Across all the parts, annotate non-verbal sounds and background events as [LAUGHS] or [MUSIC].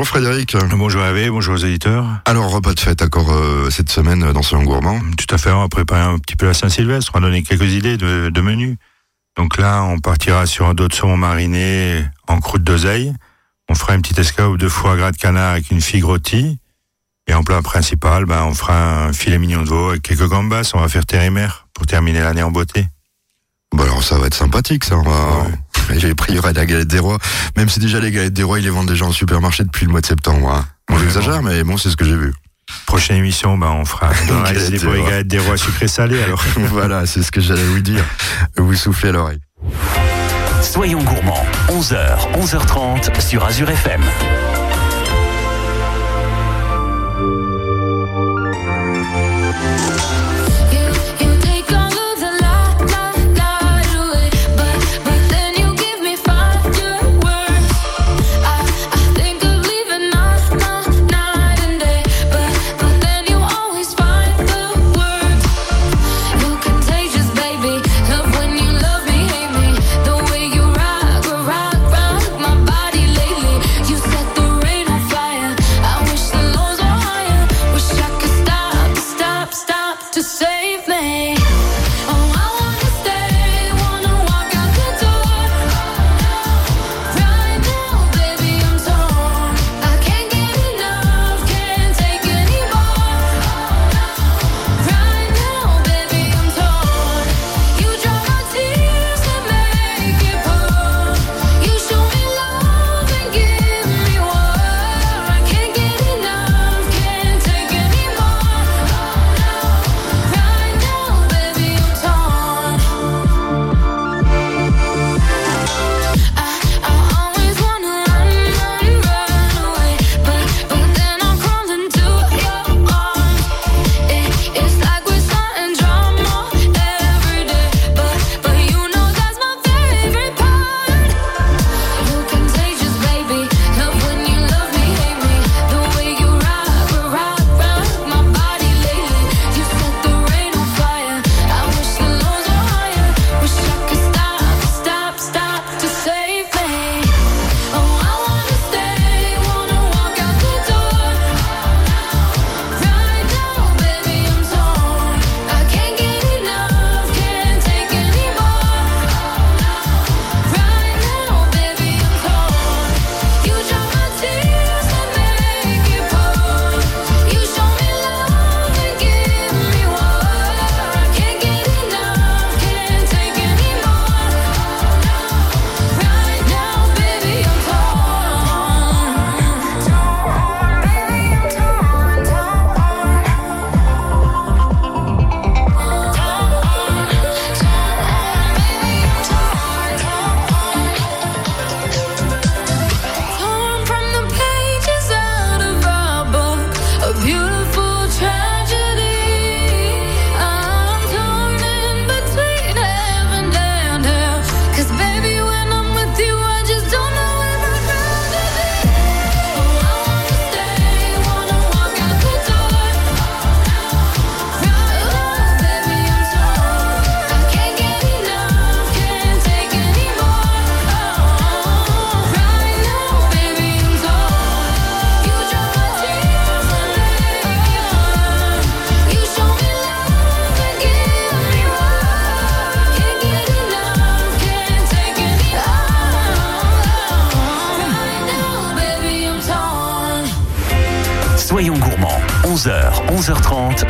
Bonjour Frédéric. Bonjour Hervé, bonjour aux éditeurs. Alors, repas de fête encore euh, cette semaine dans Soyons Gourmand Tout à fait, on va préparer un petit peu la Saint-Sylvestre, on va donner quelques idées de, de menus. Donc là, on partira sur un dos de saumon mariné en croûte d'oseille. On fera une petite escalope de foie gras de canard avec une figue rôtie. Et en plat principal, ben, on fera un filet mignon de veau avec quelques gambas. On va faire terre pour terminer l'année en beauté. Bon alors ça va être sympathique ça. On va... J'ai pris la galette des rois. Même si déjà les galettes des rois, ils les vendent déjà en supermarché depuis le mois de septembre. Hein. Bon, j'exagère, mais bon, c'est ce que j'ai vu. Prochaine émission, ben, on fera [LAUGHS] des, des galettes des rois sucrés salés alors. [LAUGHS] voilà, c'est ce que j'allais vous dire. Vous soufflez à l'oreille. Soyons gourmands, 11h, 11h30 sur Azure FM.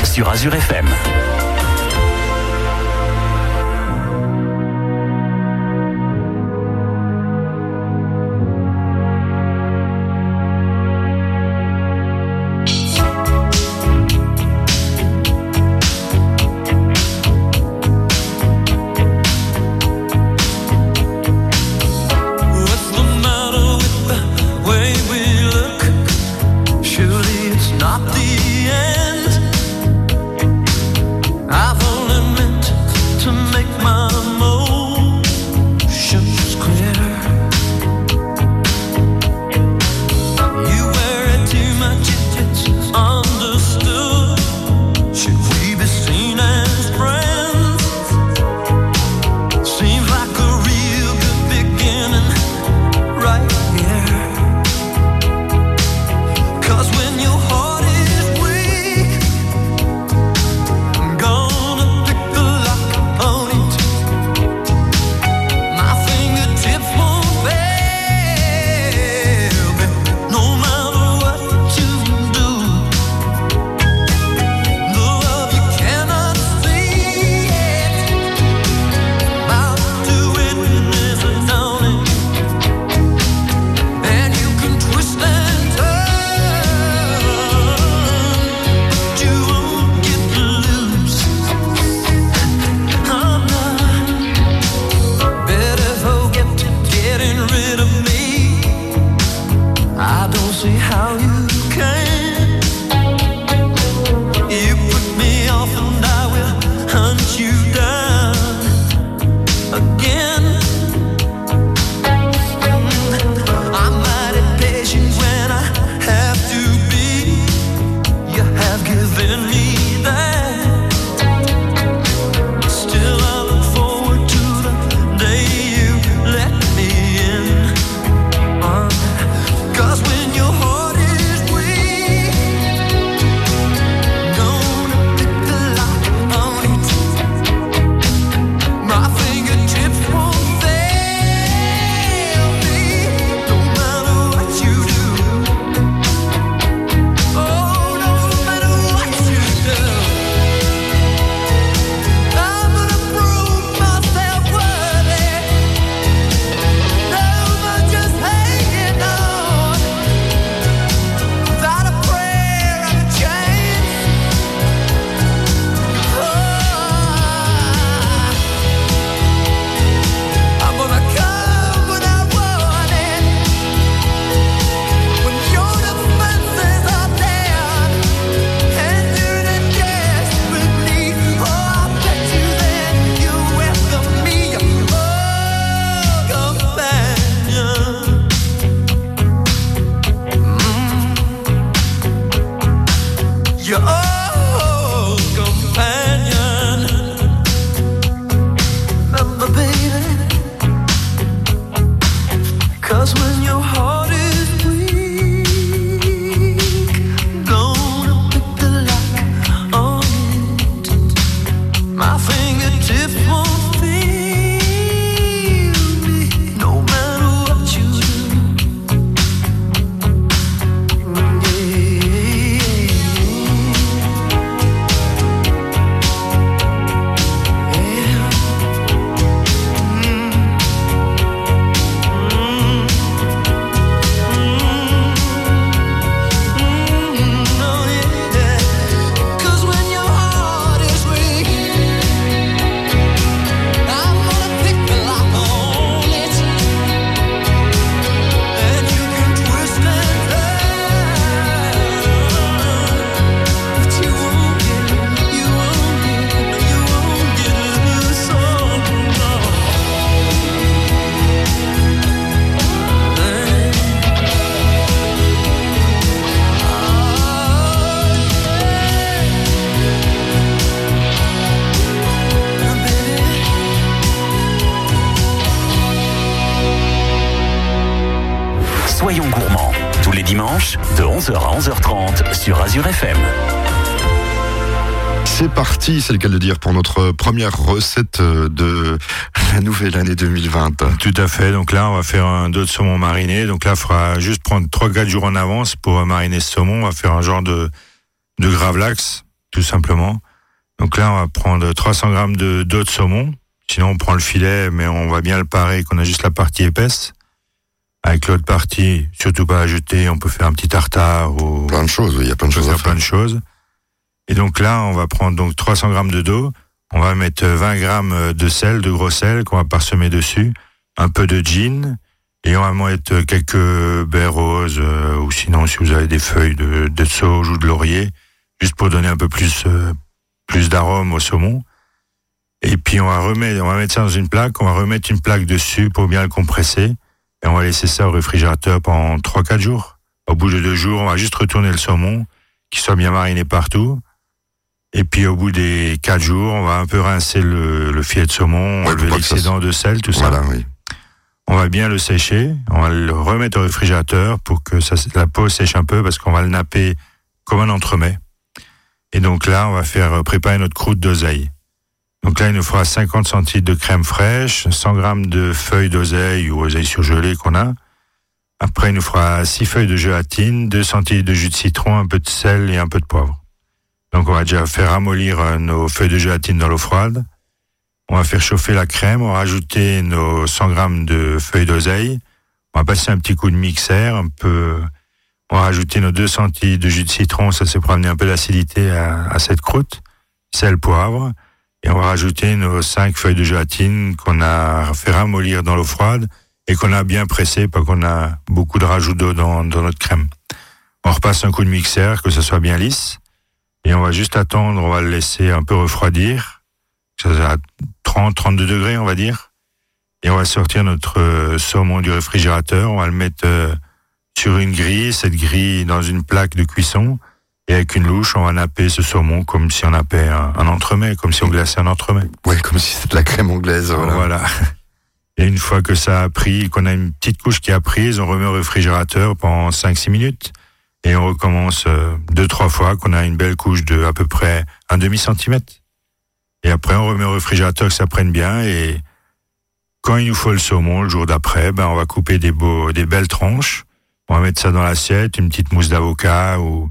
Sur Azure FM. C'est le cas de dire, pour notre première recette euh, de la nouvelle année 2020. Tout à fait. Donc là, on va faire un dos de saumon mariné. Donc là, il faudra juste prendre 3-4 jours en avance pour mariner ce saumon. On va faire un genre de, de gravlax, tout simplement. Donc là, on va prendre 300 grammes de dos de saumon. Sinon, on prend le filet, mais on va bien le parer, qu'on a juste la partie épaisse. Avec l'autre partie, surtout pas à jeter, on peut faire un petit tartare ou... Plein de choses, il y a plein de choses à faire. plein de choses. Et donc là, on va prendre donc 300 grammes de dos, on va mettre 20 grammes de sel, de gros sel qu'on va parsemer dessus, un peu de gin, et on va mettre quelques baies roses, euh, ou sinon si vous avez des feuilles de, de sauge ou de laurier, juste pour donner un peu plus, euh, plus d'arôme au saumon. Et puis on va remettre, on va mettre ça dans une plaque, on va remettre une plaque dessus pour bien le compresser. Et on va laisser ça au réfrigérateur pendant 3-4 jours. Au bout de deux jours, on va juste retourner le saumon, qui soit bien mariné partout. Et puis au bout des 4 jours, on va un peu rincer le, le filet de saumon, Ouais, enlever ça l'excédent de sel, tout ça. Voilà, oui. On va bien le sécher, on va le remettre au réfrigérateur pour que ça, la peau sèche un peu parce qu'on va le napper comme un entremets. Et donc là, on va faire préparer notre croûte d'oseille. Donc là, il nous fera 50 centilitres de crème fraîche, 100 grammes de feuilles d'oseille ou oseille surgelée qu'on a. Après, il nous fera 6 feuilles de gélatine, 2 centilitres de jus de citron, un peu de sel et un peu de poivre. Donc on va déjà faire ramollir euh, nos feuilles de gélatine dans l'eau froide. On va faire chauffer la crème, on va rajouter nos 100 grammes de feuilles d'oseille. On va passer un petit coup de mixeur, un peu, on va rajouter nos 2 centilitres de jus de citron, ça c'est pour amener un peu d'acidité à, à cette croûte. Sel, poivre. Et on va rajouter nos 5 feuilles de gélatine qu'on a fait ramollir dans l'eau froide et qu'on a bien pressé parce qu'on a beaucoup de rajout d'eau dans, dans notre crème. On repasse un coup de mixeur, que ça soit bien lisse. Et on va juste attendre, on va le laisser un peu refroidir. Ça à 30, 32 degrés, on va dire. Et on va sortir notre euh, saumon du réfrigérateur. On va le mettre euh, sur une grille, cette grille dans une plaque de cuisson. Et avec une louche, on va napper ce saumon comme si on nappait un, un entremets, comme si on glaçait un entremets. Ouais, comme si c'était de la crème anglaise. Voilà. Voilà. Et une fois que ça a pris, qu'on a une petite couche qui a prise, on remet au réfrigérateur pendant 5-6 minutes. Et on recommence euh, deux, trois fois, qu'on a une belle couche de à peu près un demi-centimètre. Et après, on remet au réfrigérateur que ça prenne bien. Et quand il nous faut le saumon, le jour d'après, ben, on va couper des, beaux, des belles tranches. On va mettre ça dans l'assiette, une petite mousse d'avocat ou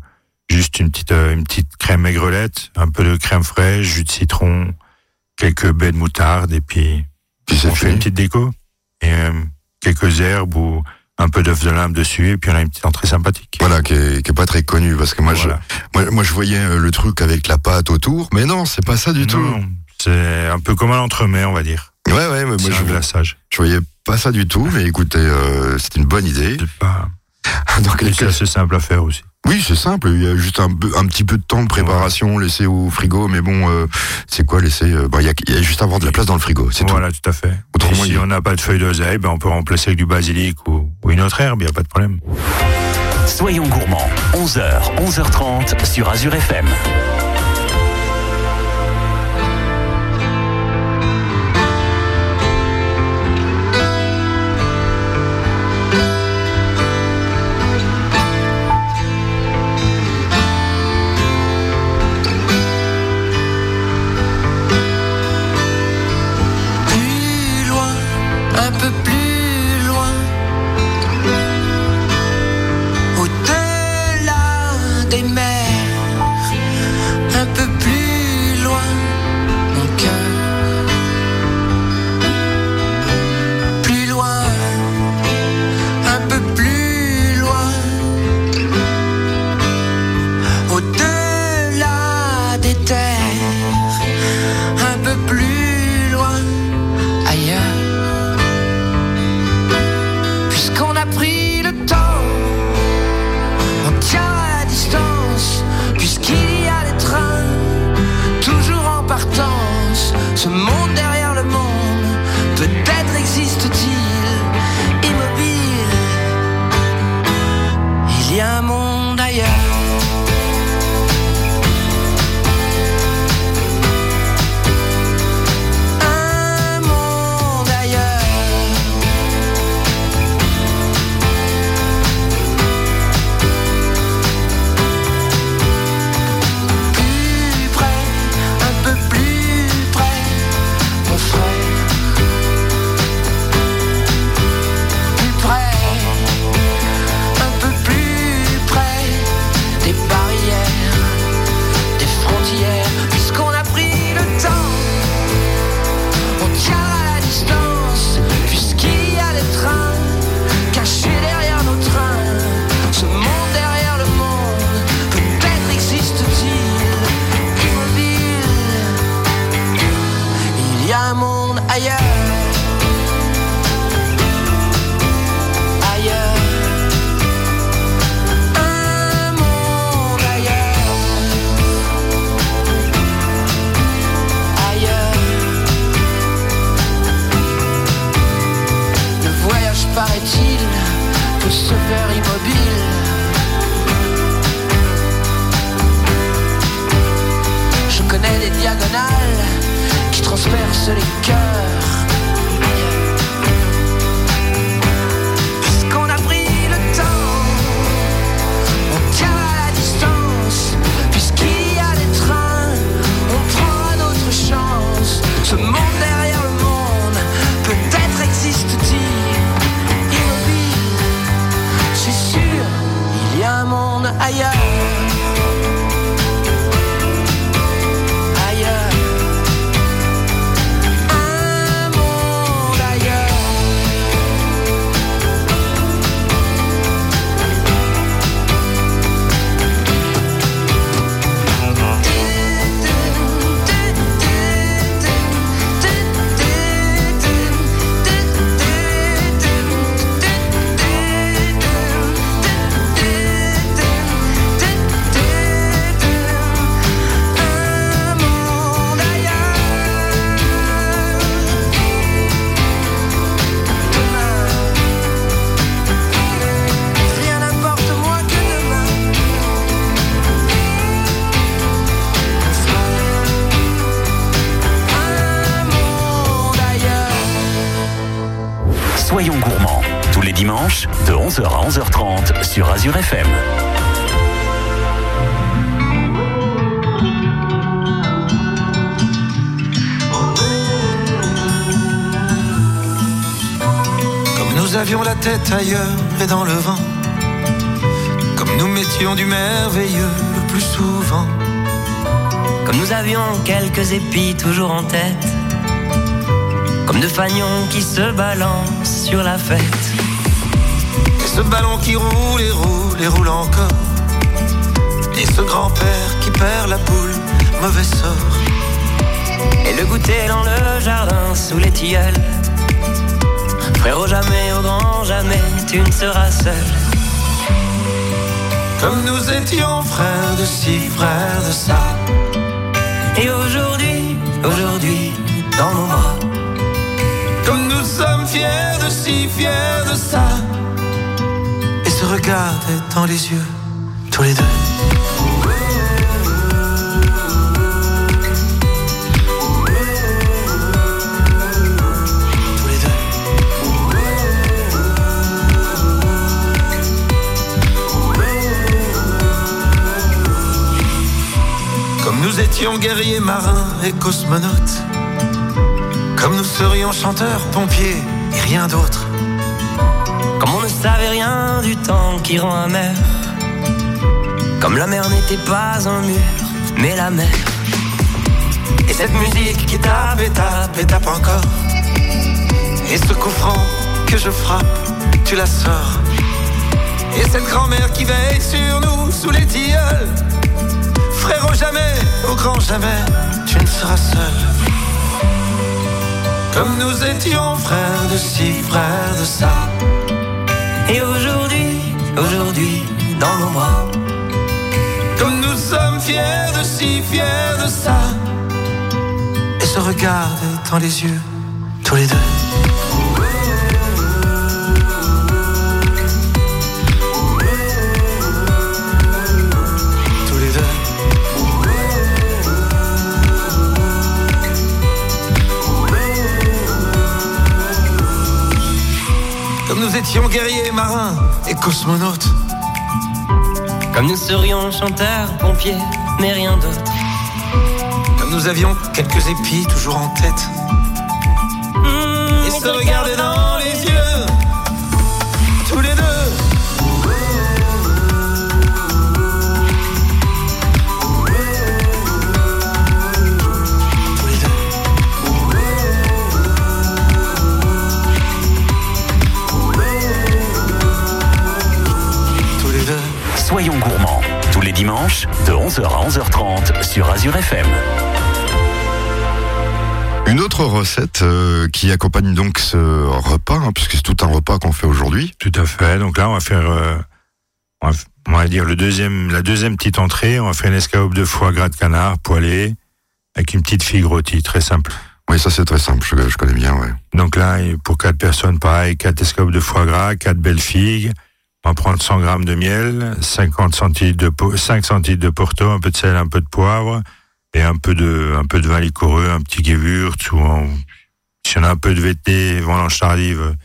juste une petite, euh, une petite crème aigrelette, un peu de crème fraîche, jus de citron, quelques baies de moutarde et puis Puis on fait une petite déco et euh, quelques herbes ou un peu d'œuf de lime dessus et puis on a une petite entrée sympathique. Voilà, qui est, qui est pas très connu parce que moi, Voilà. je, moi, moi, je voyais euh, le truc avec la pâte autour, mais non, c'est pas ça du tout. C'est un peu comme un entremets, on va dire. Ouais, ouais, mais moi, C'est je, un glaçage. je voyais pas ça du tout, mais écoutez, euh, c'est une bonne idée. C'est pas. [LAUGHS] Assez simple à faire aussi. Oui, c'est simple. Il y a juste un, un petit peu de temps de préparation laissé au frigo, mais bon, euh, c'est quoi laisser euh, bon, Il y, a, il y a juste à avoir de la place dans le frigo, c'est Voilà, tout à fait. Autrement, Et si il- on n'a pas de feuilles d'oseille, ben on peut remplacer avec du basilic ou, ou une autre herbe, il n'y a pas de problème. Soyons gourmands, 11h, 11h30 sur Azure FM. Azure FM. Comme nous avions la tête ailleurs et dans le vent. Comme nous mettions du merveilleux le plus souvent. Comme nous avions quelques épis toujours en tête. Comme deux fagnons qui se balancent sur la fête. Ce ballon qui roule et roule et roule encore. Et ce grand-père qui perd la boule, mauvais sort. Et le goûter dans le jardin sous les tilleuls. Frérot, jamais, au grand jamais, tu ne seras seul. Comme nous étions frères de ci, frères de ça. Et aujourd'hui, aujourd'hui, dans nos bras. Comme nous sommes fiers de ci, fiers de ça. Regarder dans les yeux, tous les deux. Tous les deux. Comme nous étions guerriers marins et cosmonautes. Comme nous serions chanteurs, pompiers et rien d'autre. Savait rien du temps qui rend amer. Comme la mer n'était pas un mur, mais la mer. Et cette musique qui tape et tape et tape encore. Et ce coup franc que je frappe, tu la sors. Et cette grand-mère qui veille sur nous sous les tilleuls. Frérot, jamais, au grand jamais, tu ne seras seul. Comme nous étions frères de ci, frères de ça. Et aujourd'hui, aujourd'hui, dans nos bras. Comme nous sommes fiers de ci, fiers de ça. Et se regarder dans les yeux, tous les deux. Comme nous étions guerriers, marins et cosmonautes. Comme nous serions chanteurs, pompiers, mais rien d'autre. Comme nous avions quelques épis toujours en tête. Mmh, Et se regarder dans Soyons gourmands, tous les dimanches, de 11h à 11h30 sur Azure FM. Une autre recette euh, qui accompagne donc ce repas, hein, puisque c'est tout un repas qu'on fait aujourd'hui. Tout à fait. Donc là, on va faire, euh, on, va, on va dire le deuxième, la deuxième petite entrée. On va faire une escalope de foie gras de canard poêlé avec une petite figue rôtie, très simple. Oui, ça c'est très simple, je, je connais bien, ouais. Donc là, pour quatre personnes, pareil, quatre escalopes de foie gras, quatre belles figues, On va prendre 100 grammes de miel, 50 centilitres de, po- 5 centilitres de porto, un peu de sel, un peu de poivre et un peu de, un peu de vin liquoreux, un petit gewürz ou un- si on a un peu de VT, vendange tardive,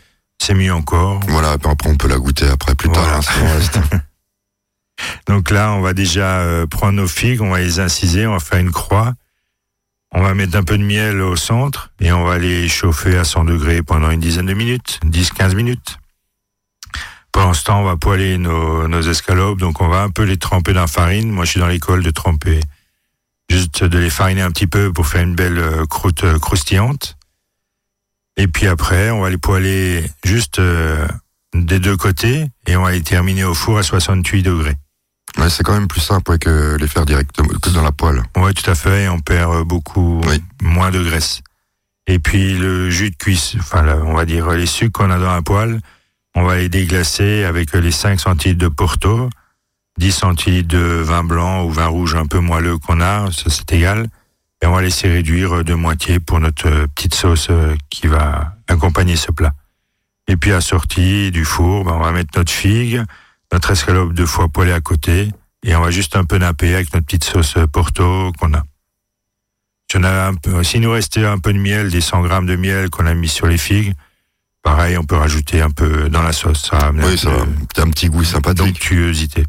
c'est mieux encore. Voilà, puis après on peut la goûter après plus tard. Hein. [LAUGHS] Donc là, on va déjà euh, prendre nos figues, on va les inciser, on va faire une croix. On va mettre un peu de miel au centre et on va les chauffer à 100 degrés pendant une dizaine de minutes, 10-15 minutes. Pendant ce temps, on va poêler nos, nos escalopes, donc on va un peu les tremper dans la farine. Moi, je suis dans l'école de tremper, juste de les fariner un petit peu pour faire une belle euh, croûte euh, croustillante. Et puis après, on va les poêler juste euh, des deux côtés et on va les terminer au four à 68 degrés. Ouais, c'est quand même plus simple ouais, que les faire directement que dans la poêle. Oui, tout à fait. Et on perd beaucoup Oui. moins de graisse. Et puis le jus de cuisse, enfin, on va dire les sucres qu'on a dans la poêle, on va les déglacer avec les 5 centilitres de Porto, 10 centilitres de vin blanc ou vin rouge un peu moelleux qu'on a, ça c'est égal. Et on va laisser réduire de moitié pour notre petite sauce euh, qui va accompagner ce plat. Et puis à sortie du four, ben, on va mettre notre figue, notre escalope de foie poêlée à côté, et on va juste un peu napper avec notre petite sauce Porto qu'on a. Si on un peu, s'il nous restait un peu de miel, des 100 grammes de miel qu'on a mis sur les figues, pareil, on peut rajouter un peu dans la sauce. Ça Oui, un ça. C'est un petit goût sympathique. d'onctuosité.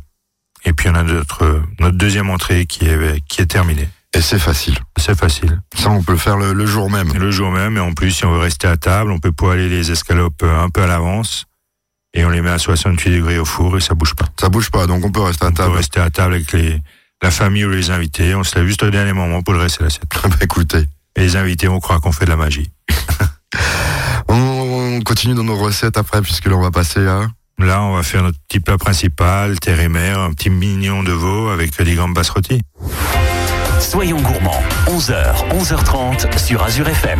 Et puis on a notre, notre deuxième entrée qui est, qui est terminée. Et c'est facile. C'est facile. Ça, on peut le faire le, le jour même. Le jour même, et en plus, si on veut rester à table, on peut poêler les escalopes euh, un peu à l'avance, et on les met à 68 degrés au four, et ça bouge pas. Ça bouge pas, donc on peut rester à On peut table. rester à table avec les, la famille ou les invités, on se lève juste au dernier moment pour le reste de l'assiette. [LAUGHS] Bah, écoutez, Et les invités vont croire qu'on fait de la magie. [LAUGHS] on, on continue dans nos recettes après, puisque là, on va passer à... Là, on va faire notre petit plat principal, terre et mer, un petit mignon de veau avec des gambas rôties. Soyons gourmands, 11h, 11h30 sur Azure FM.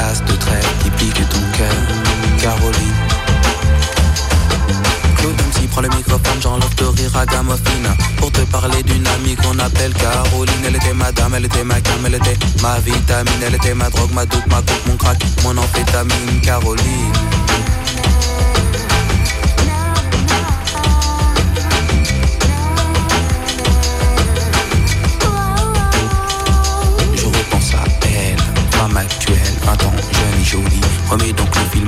De trêve qui pique ton cœur. Caroline. Claude MC prend le microphone, j'enlève de rire à Gamophine Pour te parler d'une amie qu'on appelle Caroline Elle était ma dame, elle était ma cam, elle était ma vitamine Elle était ma drogue, ma dope, ma coupe, mon crack, mon amphétamine Caroline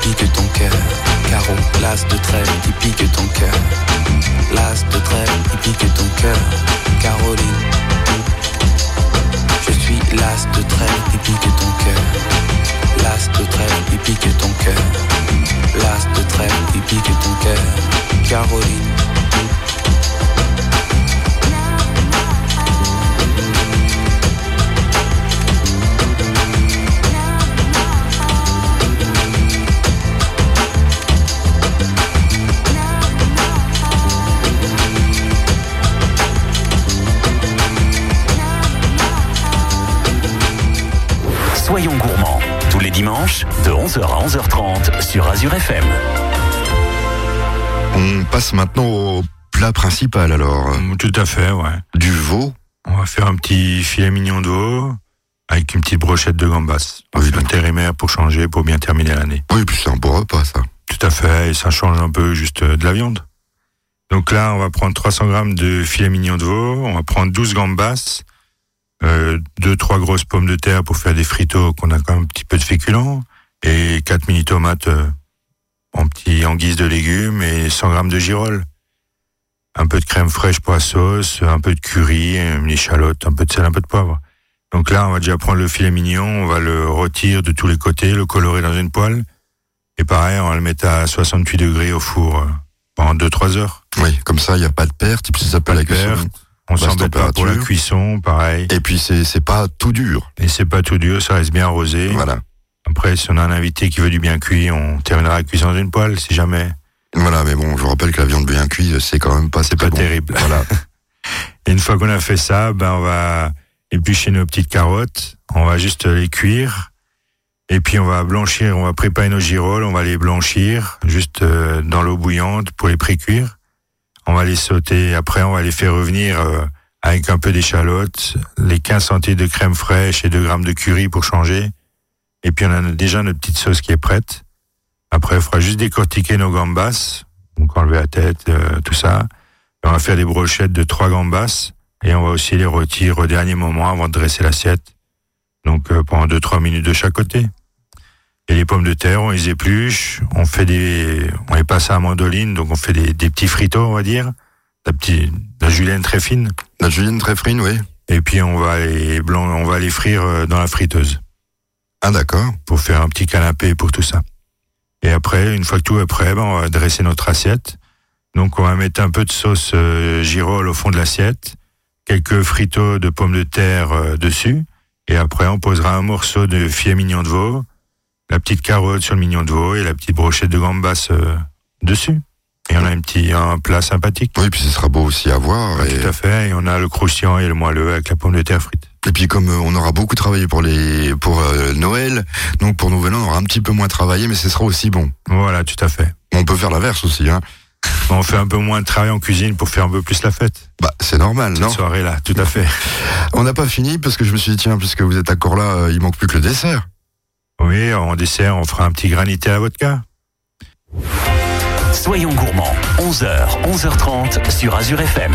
Pique ton cœur. Carreau, l'as de trêve qui pique ton cœur. L'as de trêve qui pique ton cœur. Caroline. Je suis l'as de trêve qui pique ton cœur. L'as de trêve qui pique ton cœur. L'as de trêve qui pique ton cœur. Caroline. 11h à 11h30 sur Azure FM. On passe maintenant au plat principal alors. Mm, Tout à fait, ouais. Du veau. On va faire un petit filet mignon de veau avec une petite brochette de gambas. Ah oui, intérimaire pour changer, pour bien terminer l'année. Oui, puis c'est un beau repas ça. Tout à fait, et ça change un peu juste euh, de la viande. Donc là, on va prendre 300 grammes de filet mignon de veau, on va prendre 12 gambas, euh, deux, trois grosses pommes de terre pour faire des fritos qu'on a quand même un petit peu de féculents, et 4 mini tomates euh, en petit, en guise de légumes et 100 grammes de girolles. un peu de crème fraîche pour la sauce, un peu de curry, une échalote, un peu de sel, un peu de poivre. Donc là, on va déjà prendre le filet mignon, on va le retirer de tous les côtés, le colorer dans une poêle. Et pareil, on va le mettre à 68 degrés au four euh, pendant 2-3 heures. Oui, comme ça, il n'y a pas de perte, et puis ça s'appelle la cuisson. perte. On s'embête pas pour la cuisson, pareil. Et puis c'est c'est pas tout dur. Et c'est pas tout dur, ça reste bien arrosé. Voilà. Après, si on a un invité qui veut du bien cuit, on terminera la cuisson dans une poêle, si jamais. Voilà, mais bon, je vous rappelle que la viande bien cuite, c'est quand même pas, c'est Pas bon. terrible. Voilà. [LAUGHS] Et une fois qu'on a fait ça, ben on va éplucher nos petites carottes, on va juste les cuire, et puis on va blanchir, on va préparer nos girolles, on va les blanchir juste euh, dans l'eau bouillante pour les pré-cuire. On va les sauter, après on va les faire revenir euh, avec un peu d'échalote, les 15 centilitres de crème fraîche et 2 grammes de curry pour changer. Et puis on a déjà notre petite sauce qui est prête. Après, il faudra juste décortiquer nos gambas, donc enlever la tête, euh, tout ça. Et on va faire des brochettes de trois gambas et on va aussi les retirer au dernier moment avant de dresser l'assiette. Donc euh, pendant 2-3 minutes de chaque côté. Et les pommes de terre, on les épluche, on fait des, on les passe à la mandoline, donc on fait des, des petits fritos, on va dire, la petite, la julienne très fine. La julienne très frine, oui. Et puis on va les blanc, on va les frire euh, dans la friteuse Ah d'accord. pour faire un petit canapé pour tout ça. Et après, une fois que tout est prêt, ben, on va dresser notre assiette. Donc on va mettre un peu de sauce euh, girole au fond de l'assiette, quelques fritos de pommes de terre euh, dessus, et après on posera un morceau de filet mignon de veau, la petite carotte sur le mignon de veau et la petite brochette de gambas euh, dessus. Et on a un petit un plat sympathique. Oui, puis ce sera beau aussi à voir. Et, Tout à fait. Et on a le croustillant et le moelleux avec la pomme de terre frite. Et puis comme euh, on aura beaucoup travaillé pour les pour euh, Noël, donc pour Nouvel An, on aura un petit peu moins travaillé, mais ce sera aussi bon. Voilà, tout à fait. On peut faire l'inverse aussi, hein. On fait un peu moins de travail en cuisine pour faire un peu plus la fête. Bah c'est normal, Cette non soirée-là, tout à fait. [LAUGHS] On n'a pas fini parce que je me suis dit tiens, puisque vous êtes encore là, euh, il manque plus que le dessert. Oui, en dessert, on fera un petit granité à la vodka. Soyons gourmands, 11h, 11h30 sur Azure FM.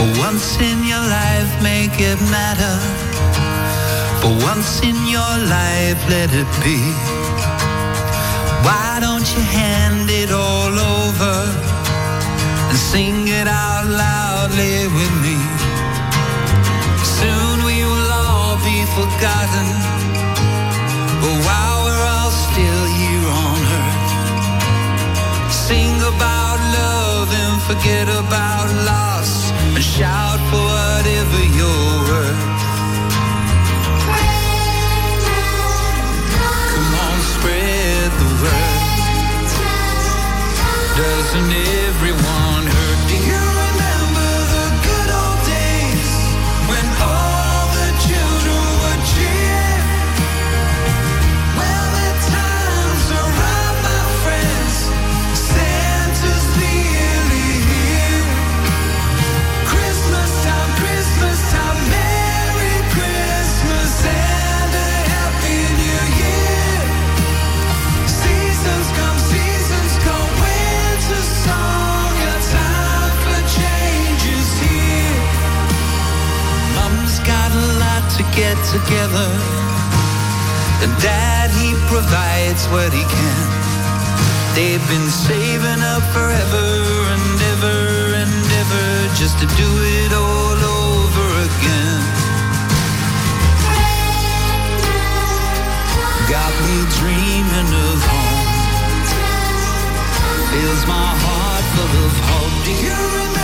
For once in your life, make it matter. For once in your life, let it be. Why don't you hand it all over and sing it out loudly with me? Soon we will all be forgotten. But while we're all still here on earth, sing about love and forget about loss and shout for whatever you're worth. Come on, spread the word. Doesn't everyone hurt? Together, and Dad he provides what he can. They've been saving up forever and ever and ever just to do it all over again. Got me dreaming of home. Fills my heart full of hope. Do you remember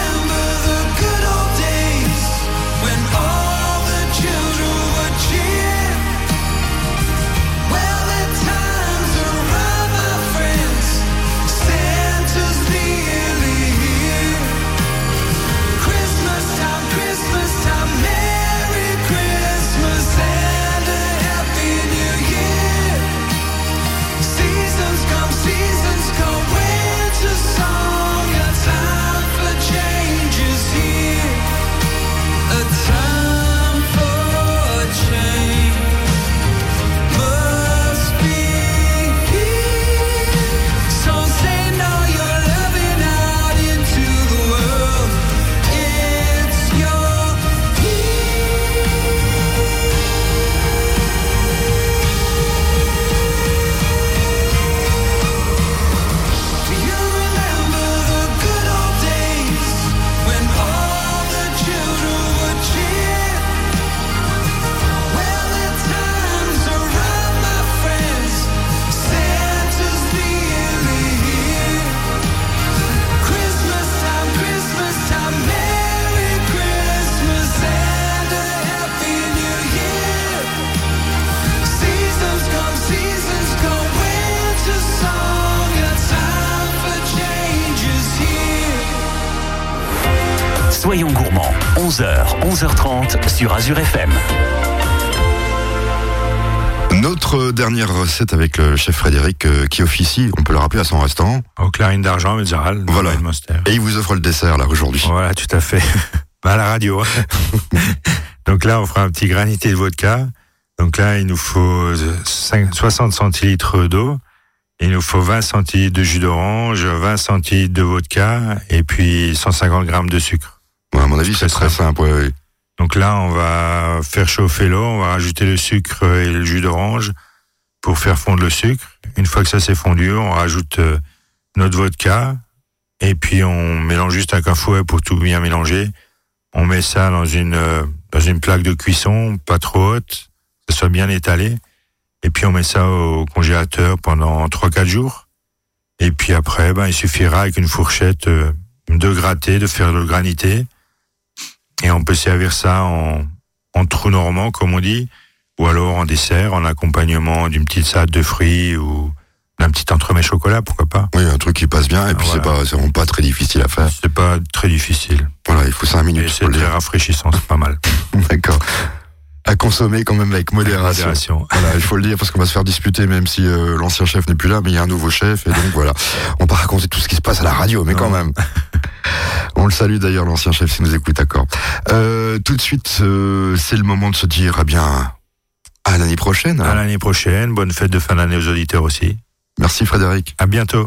11h30 sur Azure FM. Notre dernière recette avec le chef Frédéric euh, qui officie, on peut le rappeler à son restaurant. Au Clarine d'Argent, Metzeral, Voilà. Et il vous offre le dessert là aujourd'hui. Voilà, tout à fait. [LAUGHS] Bah, à la radio. hein. [LAUGHS] Donc là, on fera un petit granité de vodka. Donc là, il nous faut euh, 5 60 centilitres d'eau. Il nous faut 20 centilitres de jus d'orange, 20 centilitres de vodka et puis 150 grammes de sucre. Ouais, à mon avis, c'est Très simple. ouais, ouais. Donc là, on va faire chauffer l'eau, on va rajouter le sucre et le jus d'orange pour faire fondre le sucre. Une fois que ça s'est fondu, on rajoute euh, notre vodka et puis on mélange juste avec un fouet pour tout bien mélanger. On met ça dans une euh, dans une plaque de cuisson, pas trop haute, que ça soit bien étalé. Et puis on met ça au congélateur pendant 3-4 jours. Et puis après, ben, il suffira avec une fourchette euh, de gratter, de faire le granité. Et on peut servir ça en, en trou normand, comme on dit, ou alors en dessert, en accompagnement d'une petite salade de fruits ou d'un petit entremets chocolat, pourquoi pas. Oui, un truc qui passe bien et puis c'est Voilà. pas, c'est vraiment pas très difficile à faire. C'est pas très difficile. Voilà, il faut 5 Et minutes c'est très rafraîchissant, c'est pas mal. [LAUGHS] D'accord à consommer quand même avec modération. [LAUGHS] Voilà, il faut le dire parce qu'on va se faire disputer même si euh, l'ancien chef n'est plus là, mais il y a un nouveau chef et donc voilà, on va raconter tout ce qui se passe à la radio, mais quand même. [LAUGHS] On le salue d'ailleurs l'ancien chef s'il nous écoute, d'accord. Euh, tout de suite, euh, c'est le moment de se dire, eh bien, à l'année prochaine. À l'année prochaine, bonne fête de fin d'année aux auditeurs aussi. Merci Frédéric. À bientôt.